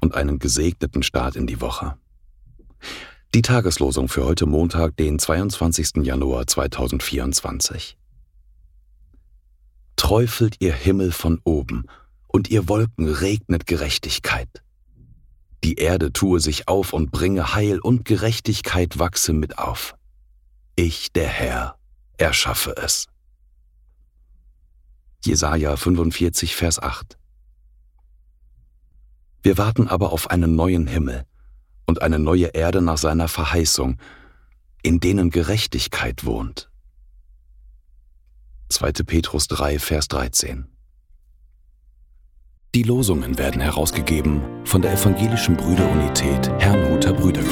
und einen gesegneten Start in die Woche. Die Tageslosung für heute Montag, den 22. Januar 2024. Träufelt ihr Himmel von oben, und ihr Wolken regnet Gerechtigkeit. Die Erde tue sich auf und bringe Heil und Gerechtigkeit wachse mit auf. Ich, der Herr, erschaffe es. Jesaja 45, Vers 8. Wir warten aber auf einen neuen Himmel und eine neue Erde nach seiner Verheißung, in denen Gerechtigkeit wohnt. 2. Petrus 3, Vers 13. Die Losungen werden herausgegeben von der Evangelischen Brüderunität Herrnhuter Brüdergemeine.